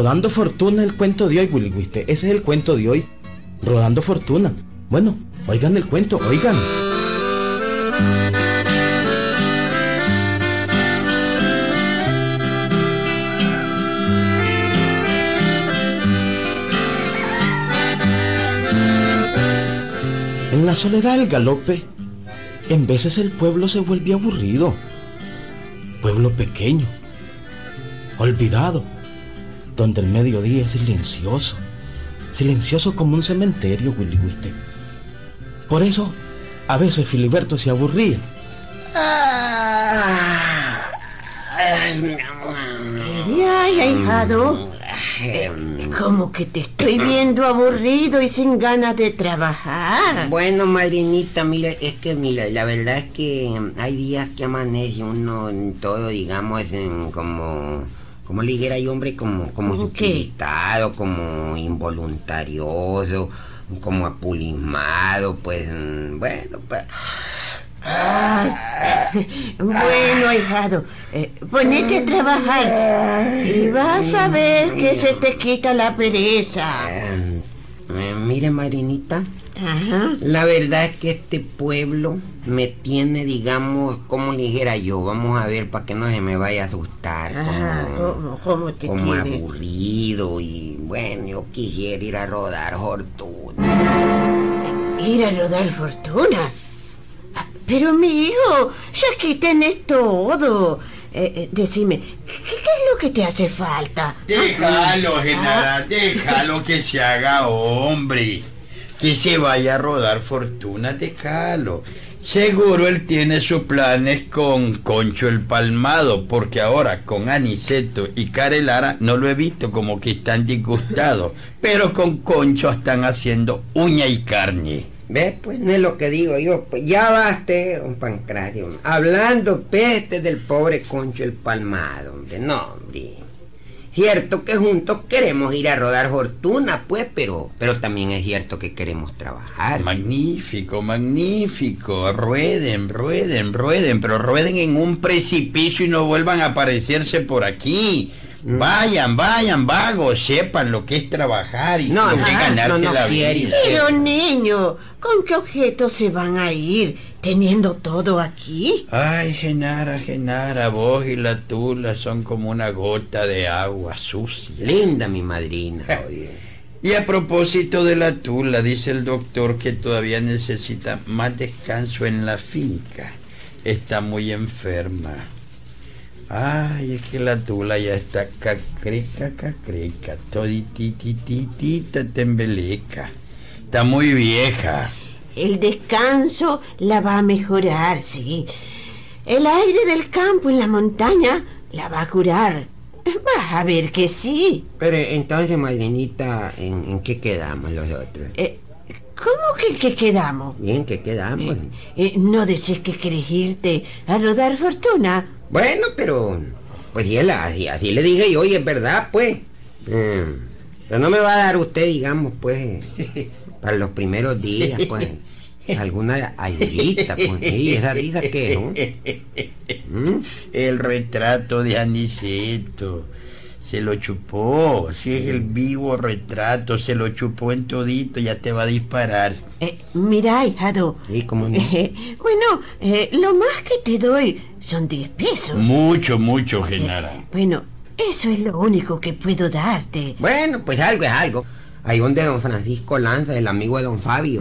Rodando Fortuna el cuento de hoy, Willy. Ese es el cuento de hoy. Rodando Fortuna. Bueno, oigan el cuento, oigan. En la soledad del galope, en veces el pueblo se vuelve aburrido. Pueblo pequeño, olvidado, donde el mediodía es silencioso, silencioso como un cementerio, Willy Wiste. Por eso, a veces Filiberto se aburría. Ya, hijado. Como que te estoy viendo aburrido y sin ganas de trabajar. Bueno, madrinita, mira, es que mira, la verdad es que hay días que amanece uno en todo, digamos, en como, como ligera y hombre, como, como sutilitado, como involuntarioso, como apulimado, pues, mm, bueno, pues... Bueno, hijado, eh, ponete a trabajar y vas a ver que se te quita la pereza. Eh, mire, madrinita, Ajá. La verdad es que este pueblo me tiene, digamos, como ligera yo. Vamos a ver para que no se me vaya a asustar. Ajá, Como, ¿cómo, cómo te como aburrido y bueno, yo quisiera ir a rodar fortuna. Ir a rodar fortuna. Ah, Pero mi hijo, ya aquí tenés todo. Eh, eh, decime, ¿qué, qué es lo que te hace falta? Déjalo, Genara, déjalo que se haga hombre. Que se vaya a rodar fortuna, déjalo. Seguro él tiene sus planes con Concho el Palmado, porque ahora con Aniceto y Carelara no lo he visto como que están disgustados, pero con Concho están haciendo uña y carne. ¿Ves? Pues no es lo que digo yo. Pues ya baste, don Pancracio. Hablando peste del pobre Concho el Palmado, hombre. No, hombre. Cierto que juntos queremos ir a rodar fortuna, pues, pero, pero también es cierto que queremos trabajar. Magnífico, magnífico. Rueden, rueden, rueden, pero rueden en un precipicio y no vuelvan a aparecerse por aquí. Mm. Vayan, vayan, vagos, sepan lo que es trabajar y No, lo no, que es no, ganarse no la quiere. vida. Pero niño, ¿con qué objeto se van a ir teniendo todo aquí? Ay, Genara, Genara, vos y la tula son como una gota de agua sucia. Linda mi madrina, oye. Y a propósito de la tula, dice el doctor que todavía necesita más descanso en la finca. Está muy enferma. Ay, es que la tula ya está cacreca, cacreca, toditititita tembeleca. Está muy vieja. El descanso la va a mejorar, sí. El aire del campo en la montaña la va a curar. Vas a ver que sí. Pero entonces, madrinita, ¿en, en qué quedamos los otros? Eh, ¿Cómo que, que quedamos? Bien, ¿qué quedamos? Eh, ¿No decís que querés irte a rodar fortuna? Bueno, pero... Pues sí, la- así, así le dije yo y es verdad, pues. Mm, pero no me va a dar usted, digamos, pues, para los primeros días, pues, alguna ayudita, pues, sí, esa risa que, ¿no? ¿Mm? El retrato de Aniceto. Se lo chupó. Si es el vivo retrato, se lo chupó en todito, ya te va a disparar. Eh, mira, hijado. Sí, cómo no. Eh, bueno, eh, lo más que te doy son 10 pesos. Mucho, mucho, Genara. Bueno, eso es lo único que puedo darte. Bueno, pues algo es algo. Ahí donde don Francisco Lanza, el amigo de don Fabio.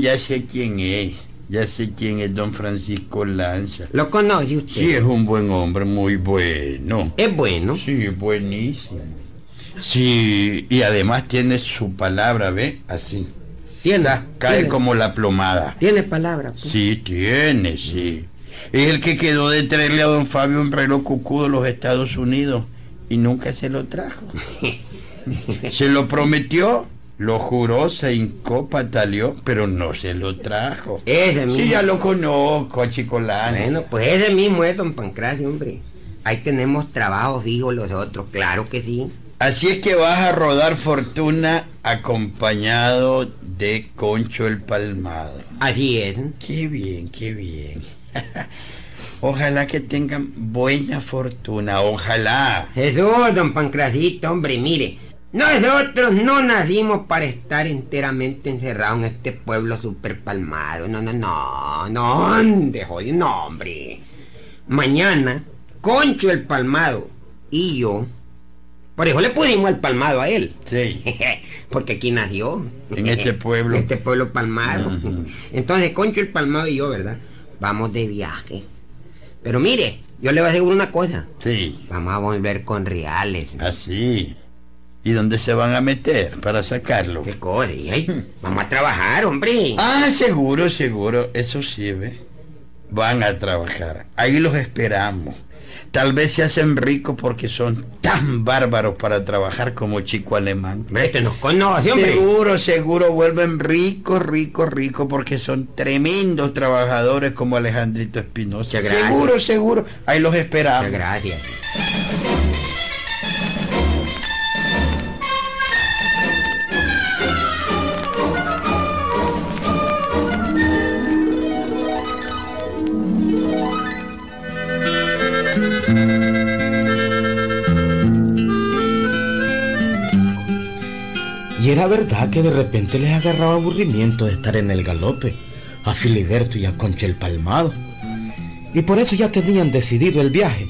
Ya sé quién es. Ya sé quién es don Francisco Lanza. ¿Lo conoce usted? Sí, es un buen hombre, muy bueno. Es bueno. Sí, buenísimo. Sí, y además tiene su palabra, ¿ve? Así. Tiene, Sa- Cae tiene. como la plomada. Tiene palabra. pues. Sí, tiene, sí. Es el que quedó de traerle a don Fabio un reloj cucudo de los Estados Unidos y nunca se lo trajo. se lo prometió, lo juró, se hincó, pataleó, pero no se lo trajo. Ese mismo. Sí, ya lo conozco, a Chico Lanza. Bueno, pues ese mismo es don Pancracio, hombre. Ahí tenemos trabajo fijo los otros, claro que sí. Así es que vas a rodar fortuna acompañado de Concho el Palmado. Así es. Qué bien, qué bien. Ojalá que tengan buena fortuna, ojalá. Jesús, don Pancrasito, hombre, mire. Nosotros no nacimos para estar enteramente encerrados en este pueblo super palmado. No, no, no, no, ¿dónde jodido? No, hombre. Mañana, Concho el Palmado y yo, por eso le pusimos el palmado a él. Sí. Porque aquí nació. En este pueblo. En este pueblo palmado. Entonces, Concho el Palmado y yo, ¿verdad? Vamos de viaje. Pero mire, yo le voy a decir una cosa. Sí, Vamos a volver con reales. así. ¿Y dónde se van a meter para sacarlo? ¿Qué cosa? Ahí, Vamos a trabajar, hombre. Ah, seguro, seguro. Eso sí, ¿ve? Van a trabajar. Ahí los esperamos. Tal vez se hacen ricos porque son tan bárbaros para trabajar como chico alemán. Este nos conoce, hombre. Seguro, seguro vuelven ricos, ricos, ricos porque son tremendos trabajadores como Alejandrito Espinosa. Seguro, seguro. Ahí los esperamos. Muchas gracias. Era verdad que de repente les agarraba aburrimiento de estar en el galope, a Filiberto y a Concha el Palmado. Y por eso ya tenían decidido el viaje.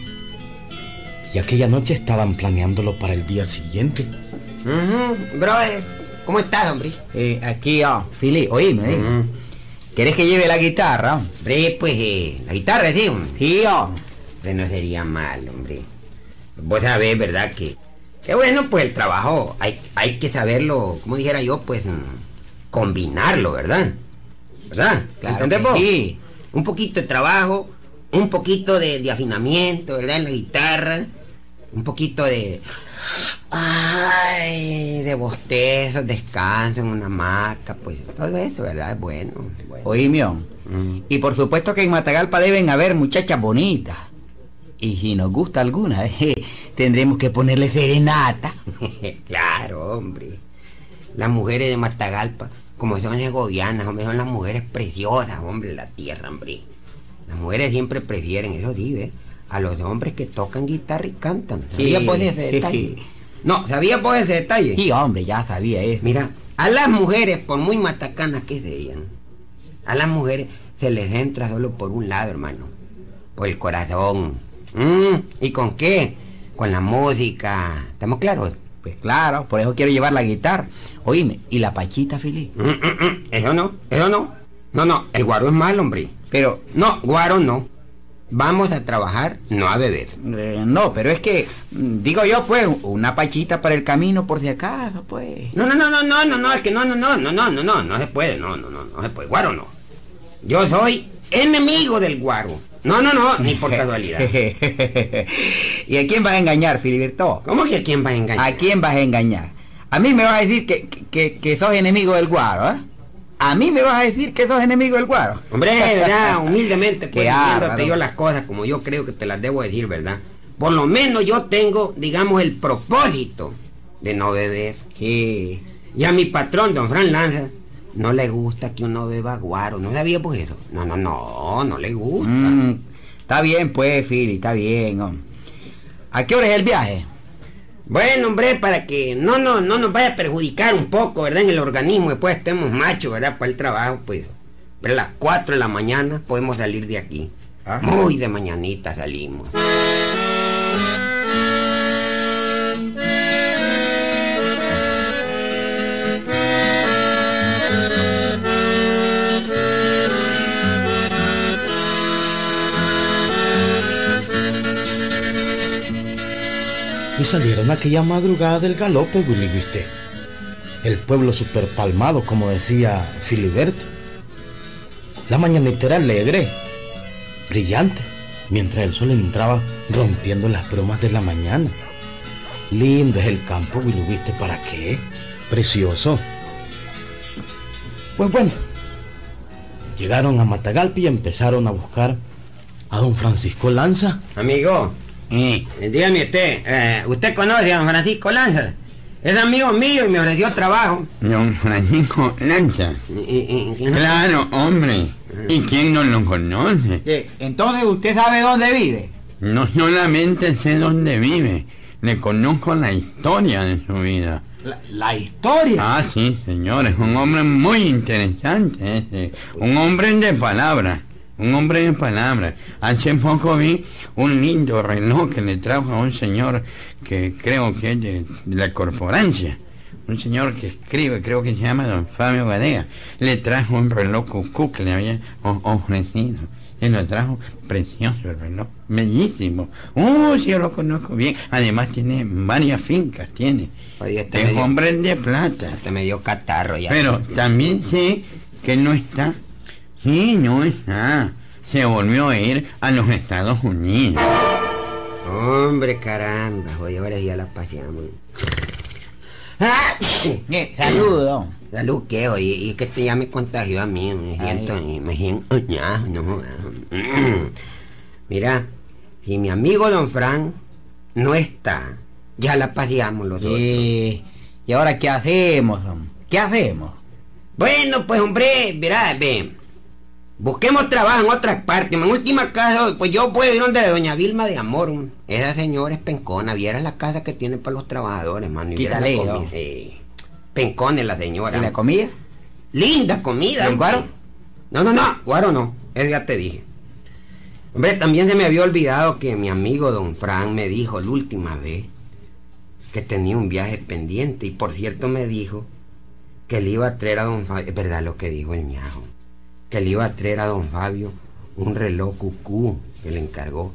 Y aquella noche estaban planeándolo para el día siguiente. Ujú, Brother, ¿cómo estás, hombre? Eh, aquí, oh, Fili, oíme, ¿eh? Ujú. ¿Querés que lleve la guitarra? Hombre, pues, eh, la guitarra, sí, hombre. Sí, oh. No sería mal, hombre. Vos sabés, ¿verdad? Que, que bueno, pues el trabajo hay, hay que saberlo, como dijera yo, pues mm, combinarlo, ¿verdad? ¿Verdad? Claro. Un poquito de trabajo, un poquito de, de afinamiento, ¿verdad? En la guitarra, un poquito de... Ay, de bostezos, descanso en una hamaca, pues todo eso, ¿verdad? Es bueno. bueno. Mm. Y por supuesto que en Matagalpa deben haber muchachas bonitas. Y si nos gusta alguna, eh, tendremos que ponerle serenata. claro, hombre. Las mujeres de Matagalpa, como son segovianas, hombre, son las mujeres preciosas, hombre, la tierra, hombre. Las mujeres siempre prefieren, eso dice, a los hombres que tocan guitarra y cantan. ¿Sabía Sí. por ese detalle? No, ¿sabía por ese detalle? Sí, hombre, ya sabía eso. Mira, a las mujeres, por muy matacanas que sean, a las mujeres se les entra solo por un lado, hermano. Por el corazón. Mm, ¿Y con qué? Con la música. ¿Estamos claros? Pues claro, por eso quiero llevar la guitarra. Oíme, ¿y la pachita, Fili? Mm, mm, mm, Eso no, eso no. No, no, el guaro es malo, hombre. Pero, No, guaro no. Vamos a trabajar, no a beber. eh, no, pero es que, mm, digo yo, pues, una pachita para el camino por si acaso, pues. No, no, no, no, no, no, no, es que no, no, no, no, no, no, no, no se puede, no, no, no, no se puede. Guaro no. Yo soy enemigo del guaro. No, no, no, ni por casualidad. ¿Y a quién vas a engañar, Filiberto? ¿Cómo que a quién va a engañar? ¿A quién vas a engañar? A mí me vas a decir que, que, que sos enemigo del guaro, ¿eh? A mí me vas a decir que sos enemigo del guaro. Hombre, ¿verdad? Humildemente, pues, diciéndote yo las cosas como yo creo que te las debo decir, ¿verdad? Por lo menos yo tengo, digamos, el propósito de no beber. Sí. Y a mi patrón, don Fran Lanza, no le gusta que uno beba guaro. ¿No sabía por eso? No, no, no, no le gusta. Mm, está bien, pues, Fili, está bien. hombre. ¿A qué hora es el viaje? Bueno, hombre, para que no, no, no nos vaya a perjudicar un poco, ¿verdad? En el organismo, después estemos machos, ¿verdad? Para el trabajo, pues. Pero a las 4 de la mañana podemos salir de aquí. Ajá. Muy de mañanita salimos. Salieron aquella madrugada del galope, Willy, ¿viste? El pueblo super palmado, como decía Filiberto. La mañanita era alegre, brillante, mientras el sol entraba rompiendo las bromas de la mañana. Lindo es el campo, Willy, ¿viste? ¿Para qué? Precioso. Pues bueno, llegaron a Matagalpa y empezaron a buscar a don Francisco Lanza. Amigo, Eh, dígame usted, eh, ¿usted conoce a don Francisco Lanza? Es amigo mío y me ofreció trabajo. Don Francisco Lanza. Y- y- y- Claro, hombre. ¿Y quién no lo conoce? Entonces usted sabe dónde vive. No solamente sé dónde vive, le conozco la historia de su vida. La, la historia. Ah, sí, señor, es un hombre muy interesante, ese. un hombre de palabra, un hombre de palabra. Hace poco vi un lindo reloj que le trajo a un señor que creo que es de, de la corporancia. Un señor que escribe, creo que se llama don Fabio Badea. Le trajo un reloj cucú que le había ofrecido. Y lo trajo precioso el reloj, bellísimo. Oh, sí, yo lo conozco bien. Además tiene varias fincas, tiene. Oye, este Es hombre de plata. Este me dio catarro ya. Pero también sé que no está. Sí, no está. Se volvió a ir a los Estados Unidos. Hombre, caramba, oye, ahora ya la paseamos. ¡Ah! Eh, saludo. Salud, ¿qué? Oye, y es que esto ya me contagió a mí, me siento, me siento, ya, no. Mira, si mi amigo Don Fran no está, ya la paseamos los dos. Sí. ¿Y ahora qué hacemos, don? ¿Qué hacemos? Bueno, pues hombre, verá, ve. Busquemos trabajo en otras partes. En última caso, pues yo puedo ir donde doña Vilma de Amor. un- Esa señora es pencona. Viera la casa que tiene para los trabajadores, mano. y la Quítale. ¿no? Sí. Pencona es la señora. ¿Y la comida? Linda comida. ¿Y el hombre. guaro? No, no, no. Guaro no. Eso ya te dije. Hombre, también se me había olvidado que mi amigo don Fran me dijo la última vez que tenía un viaje pendiente. Y por cierto me dijo que le iba a traer a don Fabio. Es verdad lo que dijo el ñajo. Que le iba a traer a don Fabio un reloj cucú que le encargó.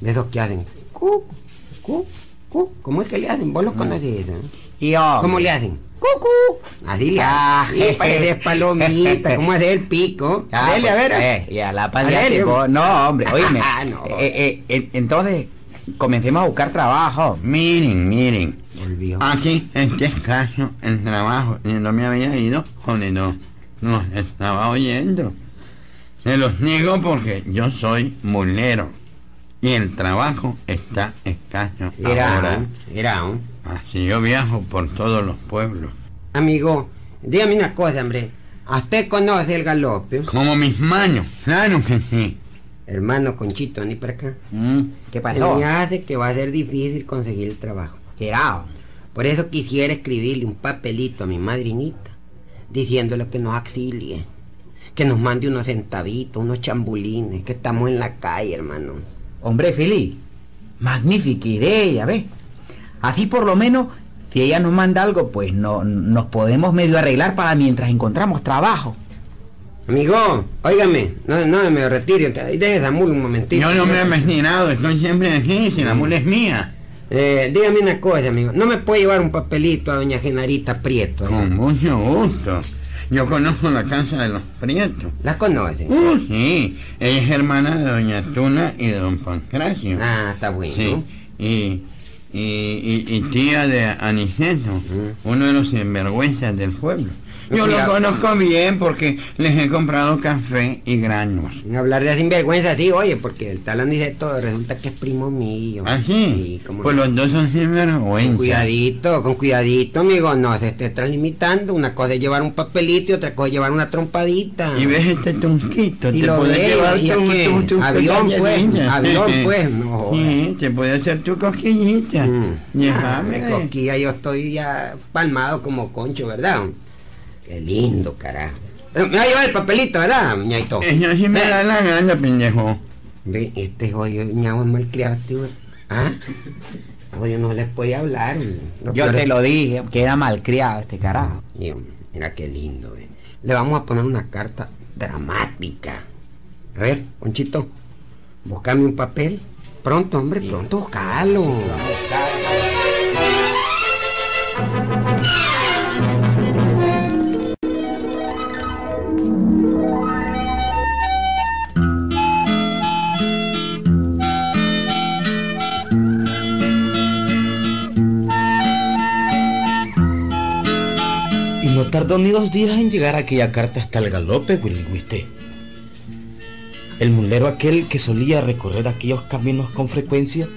De esos que hacen. Cu, cu, cu. ¿Cómo es que le hacen? Vos lo conocés, ¿no? Y. ¿Cómo le hacen? Cucú. Así le Ah, parece palomita. ¿Cómo hacer el pico? Ah, Dele, a pues, ver. eh, la A eh. vos- No, hombre, oíme. Ah, no. Eh, eh, eh, entonces, comencemos a buscar trabajo. Miren, miren. Volvió. Aquí, en este caso, el trabajo, y no me había ido, joder, no, no estaba oyendo. Se los niego porque yo soy mulero y el trabajo está escaso Era ahora. era. Así yo viajo por todos los pueblos. Amigo, dígame una cosa, hombre. ¿A usted conoce el galope? Como mis manos, claro que sí. Hermano Conchito, ni para acá. Mm, ¿Qué Se pasó? me hace que va a ser difícil conseguir el trabajo. Será. Por eso quisiera escribirle un papelito a mi madrinita, diciéndole que nos auxilie, que nos mande unos centavitos, unos chambulines, que estamos en la calle, hermano. Hombre, Fili, magnífica idea, ¿ves? Así por lo menos, si ella nos manda algo, pues no, nos podemos medio arreglar para mientras encontramos trabajo. Amigo, óigame, no, no me retire, deje esa mula un momentito. Yo no me he destinado, estoy siempre aquí, si la mula es mía. Eh, dígame una cosa, amigo, ¿no me puede llevar un papelito a doña Genarita Prieto? eh? Con mucho gusto. Yo conozco la casa de los Prietos. ¿La conoce? Uh, sí, ella es hermana de doña Tuna y de don Pancracio. Ah, está bueno. Sí, y, y, y- y tía de Aniceto, uno de los sinvergüenzas del pueblo. Yo lo Cuidado. conozco bien porque les he comprado café y granos. Sin hablar de sinvergüenza, sí, oye, porque el tal Aniceto resulta que es primo mío. ¿Ah, sí? Pues no. los dos son Con sinvergüenzas. cuidadito, con cuidadito, amigo, no se esté translimitando. Una cosa es llevar un papelito y otra cosa es llevar una trompadita. Y ves este tunquito, Y te lo puedes ve, llevar ¿y tu, tu- tu Avión, pues, avión, pues, no. Sí, te puede hacer tu cosquillita. Mm. Ah, coquilla yo estoy ya palmado como concho, ¿verdad? Qué lindo, carajo. Eh, Me va a llevar el papelito, ¿verdad, ñaito? Eso sí me Eh, da la gana, pendejo. Ve, este joyo ñao es malcriado, tío. ¿Ah? Joyo no le puede hablar. Yo te es- lo dije, que era malcriado este carajo. Y, Mira qué lindo, ve. Le vamos a poner una carta dramática. A ver, Conchito, buscame un papel. Pronto, hombre, pronto, buscalo. Tardó ni dos días en llegar aquella carta hasta el galope, Willy. El mulero aquel que solía recorrer aquellos caminos con frecuencia,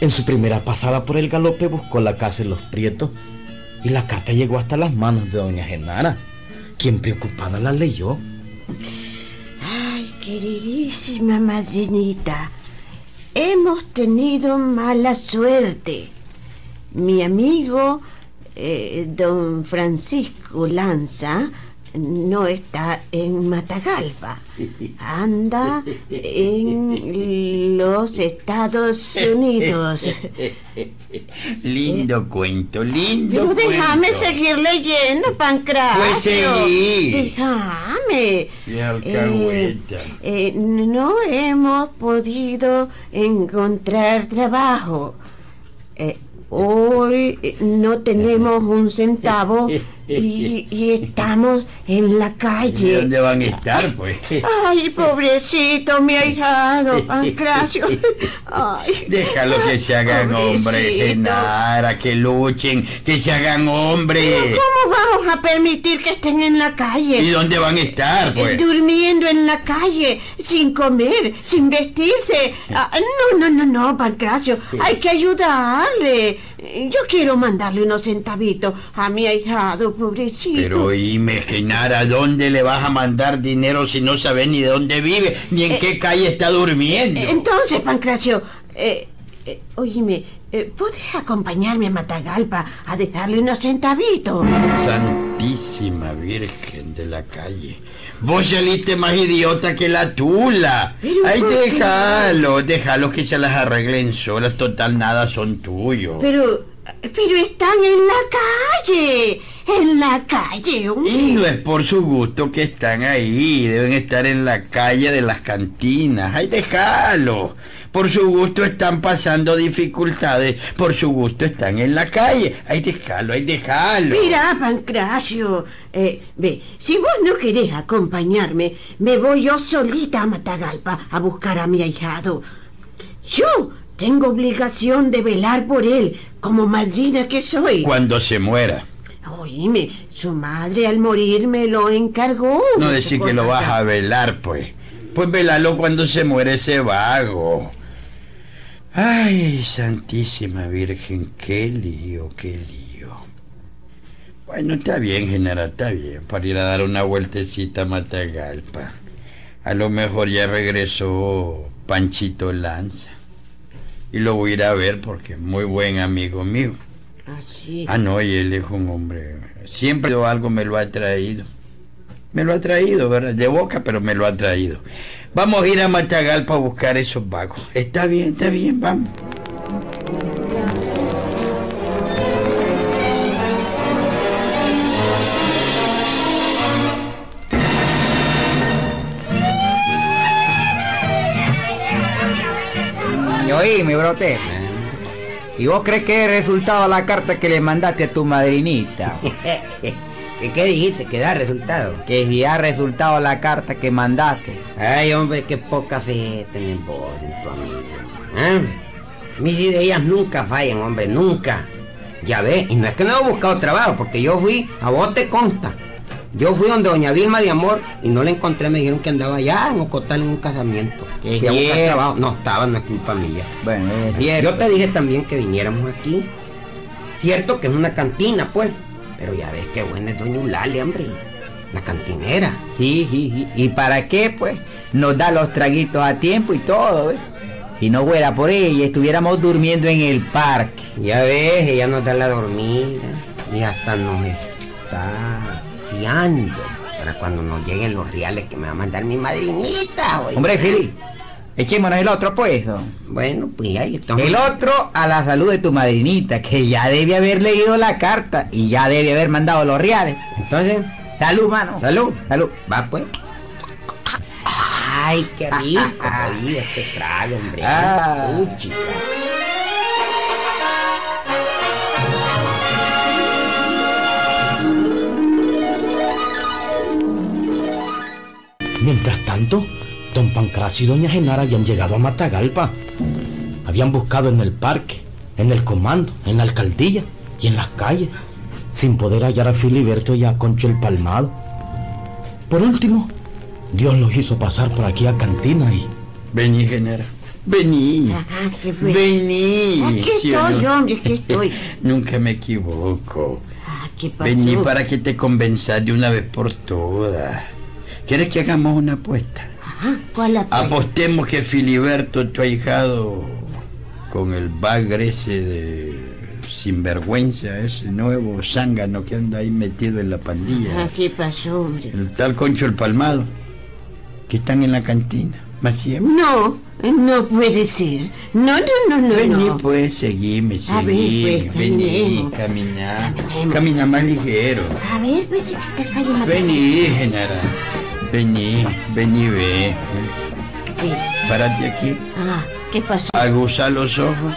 en su primera pasada por el galope buscó la casa en los prietos y la carta llegó hasta las manos de doña Genara, quien preocupada la leyó. Queridísima madrinita, hemos tenido mala suerte. Mi amigo, eh, don Francisco Lanza, no está en Matagalpa. Anda en los Estados Unidos. Lindo cuento, lindo Pero déjame cuento. seguir leyendo, Pancracio. Pues seguí. Déjame. Alcahueta. Eh, no hemos podido encontrar trabajo. Eh, hoy no tenemos un centavo y, y estamos en la ¿Y calle. dónde van a estar, pues? Ay, pobrecito, mi ahijado, Pancracio. Ay. Déjalo que se hagan hombres. Genara, que luchen, que se hagan hombres. ¿Cómo vamos a permitir que estén en la calle? ¿Y dónde van a estar, pues? Durmiendo en la calle, sin comer, sin vestirse. Ah, no, no, no, no, Pancracio, hay que ayudarle. Yo quiero mandarle unos centavitos a mi ahijado, pobrecito. Pero oíme, Genara, ¿dónde le vas a mandar dinero si no sabes ni de dónde vive, ni en qué calle está durmiendo? Eh, Entonces, Pancracio, eh, eh, oíme, eh, ¿puedes acompañarme a Matagalpa a dejarle unos centavitos? Santísima Virgen de la calle. Vos saliste más idiota que la tula. Pero, Ay, déjalo, déjalo que se las arreglen solas. Total, nada son tuyos. Pero, pero están en la calle, en la calle. hombre. Y no es por su gusto que están ahí, deben estar en la calle de las cantinas. Ay, déjalo. Por su gusto están pasando dificultades, por su gusto están en la calle. Ay, déjalo, ay, déjalo. Mira, Pancracio, eh, ve, si vos no querés acompañarme, me voy yo solita a Matagalpa a buscar a mi ahijado. Yo tengo obligación de velar por él, como madrina que soy. Cuando se muera. Oíme, su madre al morir me lo encargó. No decir que lo vas a velar, pues. Pues velalo cuando se muere ese vago. Ay, Santísima Virgen, qué lío, qué lío. Bueno, está bien, general, está bien, para ir a dar una vueltecita a Matagalpa. A lo mejor ya regresó Panchito Lanza. Y lo voy a ir a ver porque es muy buen amigo mío. Así. Ah, no, y él es un hombre. Siempre algo me lo ha traído. Me lo ha traído, ¿verdad? De boca, pero me lo ha traído. Vamos a ir a Matagalpa a buscar esos vagos. Está bien, está bien, vamos. Y oíme, brote. ¿Y vos crees que es resultado la carta que le mandaste a tu madrinita? ¿Qué, qué dijiste? ¿Que da resultado? que si ha resultado la carta que mandaste. Ay, hombre, qué poca fe tenés vos en tu amiga. ¿Ah? Mis ideas nunca fallan, hombre, nunca. Ya ves, y no es que no he buscado trabajo, porque yo fui, a vos te consta. Yo fui donde doña Vilma de Amor y no la encontré, me dijeron que andaba allá en Ocotal en un casamiento. Fui a buscar trabajo. No estaba, no es culpa mía. Bueno, es. Yo te dije también que viniéramos aquí. Cierto que es una cantina, pues. Pero ya ves qué buena es doña Eulalia, hombre. La cantinera. Sí, sí, sí. ¿Y para qué, pues? Nos da los traguitos a tiempo y todo, ¿ves? Si no fuera por ella, estuviéramos durmiendo en el parque. Ya ves, ella nos da la dormida y hasta nos está fiando para cuando nos lleguen los reales que me va a mandar mi madrinita. oiga. Hombre, Fili, echémonos el otro, pues. don. Bueno, pues ahí estamos. El otro a la salud de tu madrinita, que ya debe haber leído la carta y ya debe haber mandado los reales. Entonces, Salud, mano. salud. Salud. Va pues. Ay, qué rico, jodido este trago, hombre. Ah. Uy, chica. Mientras tanto, don Pancracio y doña Genara habían llegado a Matagalpa. Habían buscado en el parque, en el comando, en la alcaldía y en las calles, sin poder hallar a Filiberto y a Concho el Palmado. Por último, Dios los hizo pasar por aquí a Cantina y... Vení, genera. Vení. Ajá, ¿qué fue? Vení. Aquí ¿sí o estoy, no? hombre, aquí estoy. Nunca me equivoco. Ah, ¿Qué pasó? Vení para que te convenzas de una vez por todas. ¿Quieres que hagamos una apuesta? ¿Cuál? Apostemos que Filiberto, tu ahijado, con el bagre ese de sinvergüenza, ese nuevo zángano que anda ahí metido en la pandilla, Ah, ¿Qué pasó, hombre? el tal Concho el Palmado, que están en la cantina. No, no puede ser. No, no, no, no. Vení no. pues, seguime, ver, seguime, pues, vení, caminá, camina más ligero. A ver, pues que te calle más. Vení, Genara, vení, vení, ve, Sí. párate aquí, Ah, ¿qué pasó? aguza los ojos,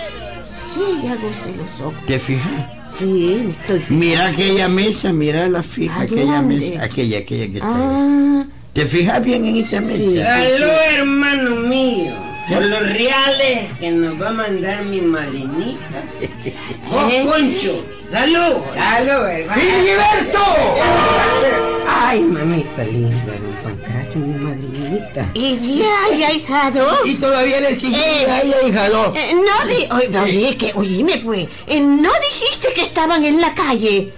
Sí, ya gocé los ojos. ¿te fijas? Sí, me estoy fijando. Mira aquella mesa, mira la fija, ¿A aquella dónde? mesa, aquella, aquella que está ahí. Ah, ¿Te fijas bien en esa mesa? Sí. Aló, hermano mío. Por los reales que nos va a mandar mi madrinita. Vos, ¿Eh? Concho. Salud. ¡Aló, hermano! Ay, mamita linda, y ya, ya, hijado. Y todavía le sigue Eh. ahí, ahijado. Eh, no di... Oye, oye, que, oíme, pues. eh, no dijiste que estaban en la calle.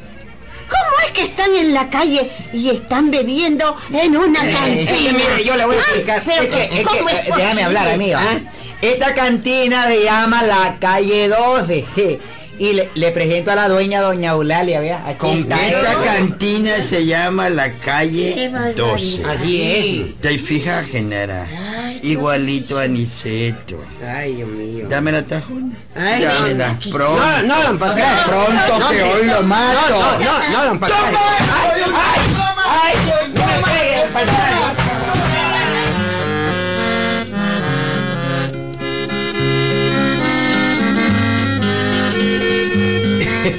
¿Cómo es que están en la calle y están bebiendo en una cantina? Es que mire, yo le voy a Ah, explicar. pero es que, es que, ¿cómo es eh, déjame posible? hablar, amigo. Ah, Esta cantina se llama La Calle 12. Y le, le presento a la dueña, doña Eulalia, vea. Aquí Con está esta cantina se llama la calle barbaridad. 12. Allí es. ¿Te fijas, Genara? Ay, Igualito a Niceto. Ay, Dios mío. Dame la tajona. Ay, Dámela, aquí. pronto. No, no, don Pancracio. Pronto no, que no, hoy lo mato. No, no, no, don Pancracio. Ay, ay, ay, no me pegue,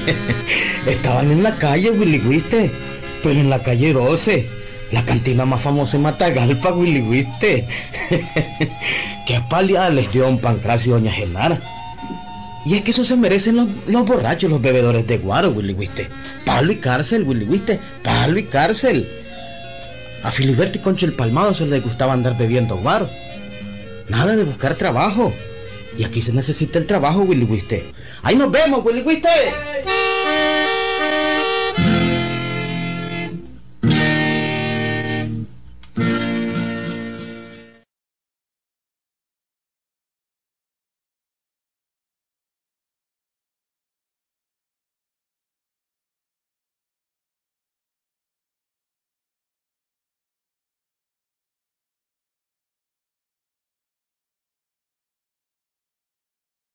Estaban en la calle, Willy Wiste. Pero en la calle 12. La cantina más famosa en Matagalpa, Willy Wiste. Qué paliada les dio un Pancracio y doña Genara. Y es que eso se merecen los, los borrachos, los bebedores de guaro, Willy Wiste. Palo y cárcel, Willy Wiste. Palo y cárcel. A Filiberto y Concho el Palmado se les gustaba andar bebiendo guaro. Nada de buscar trabajo. Y aquí se necesita el trabajo, Willy Wiste. Ahí nos vemos, Willy Wiste.